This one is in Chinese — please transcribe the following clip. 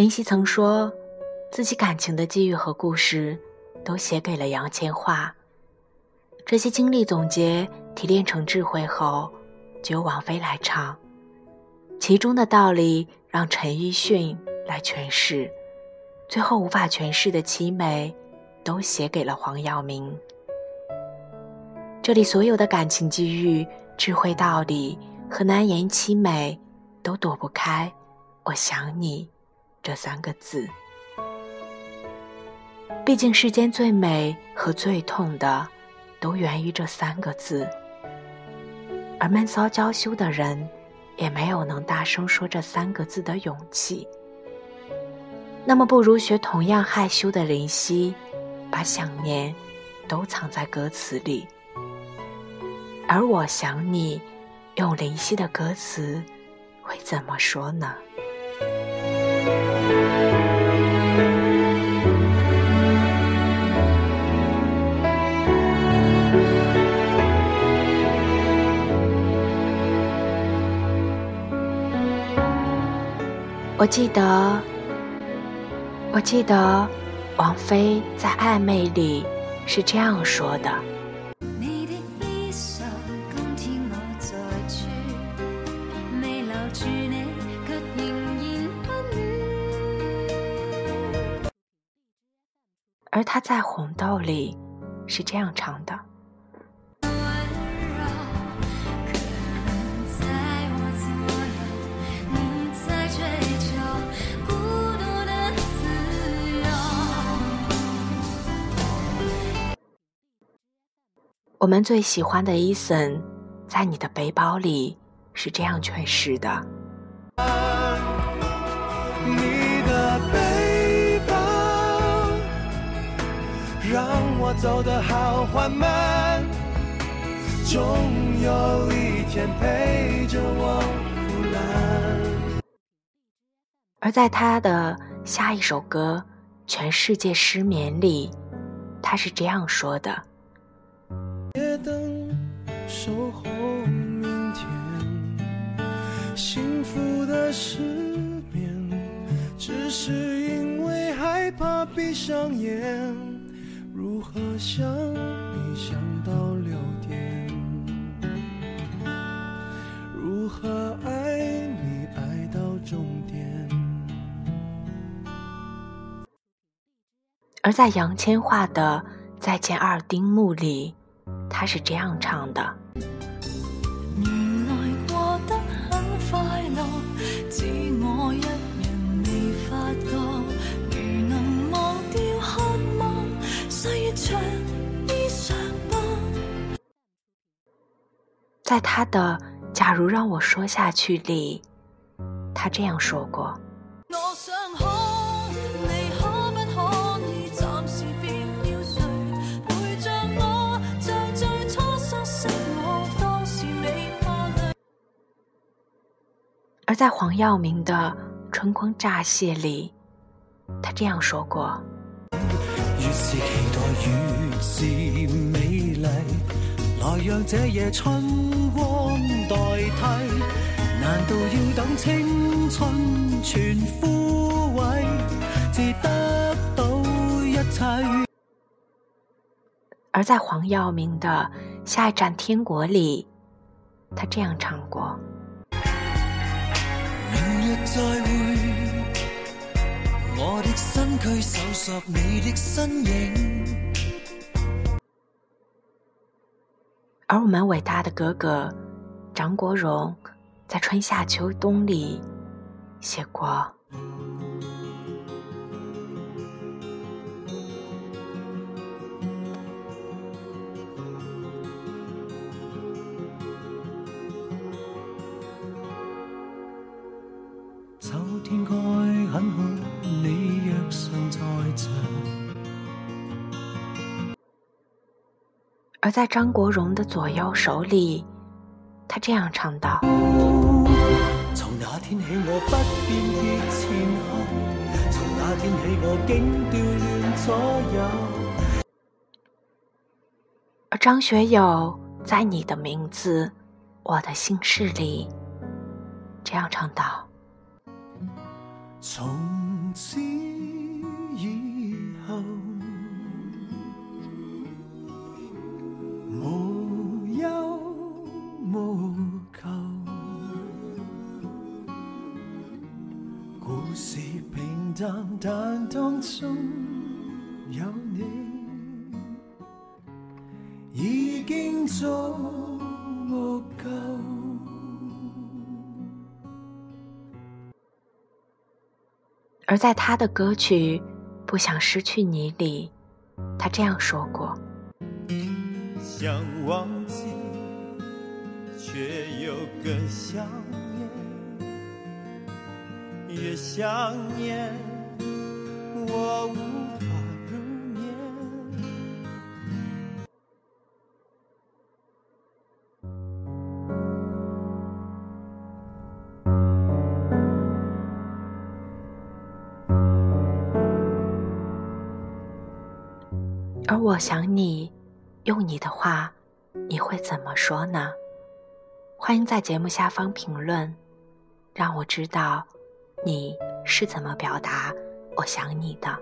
林夕曾说，自己感情的机遇和故事，都写给了杨千嬅。这些经历总结提炼成智慧后，就由王菲来唱。其中的道理让陈奕迅来诠释，最后无法诠释的凄美，都写给了黄耀明。这里所有的感情机遇、智慧道理和难言凄美，都躲不开“我想你”这三个字。毕竟世间最美和最痛的，都源于这三个字。而闷骚娇羞的人，也没有能大声说这三个字的勇气。那么，不如学同样害羞的林夕，把想念都藏在歌词里。而我想你，用林夕的歌词会怎么说呢？我记得，我记得，王菲在《暧昧》里是这样说的。而他在《红豆》里是这样唱的。我们最喜欢的伊森，在你的背包里是这样诠释的。你让我走得好缓慢，总有一天陪着我腐烂。而在他的下一首歌《全世界失眠》里，他是这样说的。夜灯守候明天，幸福的失眠，只是因为害怕闭上眼。如何想你想到六点？如何爱你爱到终点？而在杨千嬅的《再见二丁目》里。他是这样唱的。在他的《假如让我说下去》里，他这样说过。而在黄耀明的《春光乍泄》里，他这样说过：“越是期待，越是美丽。来让这夜春光代替，难道要等青春全枯萎，至得到一切？”而在黄耀明的《下一站天国》里，他这样唱过。再会，我的身躯搜索你的身影。而我们伟大的哥哥张国荣，在《春夏秋冬》里写过。而在张国荣的左右手里，他这样唱道：“从那天起，我不辨别前后；从那天起，我竟调乱左右。”而张学友在《你的名字，我的心事》里这样唱道：“从。”从此淡，但当中有你，已经足够。而在他的歌曲《不想失去你》里，他这样说过：“想忘记，却又更想念，越想念，我无法入眠。”而我想你，用你的话，你会怎么说呢？欢迎在节目下方评论，让我知道你是怎么表达我想你的。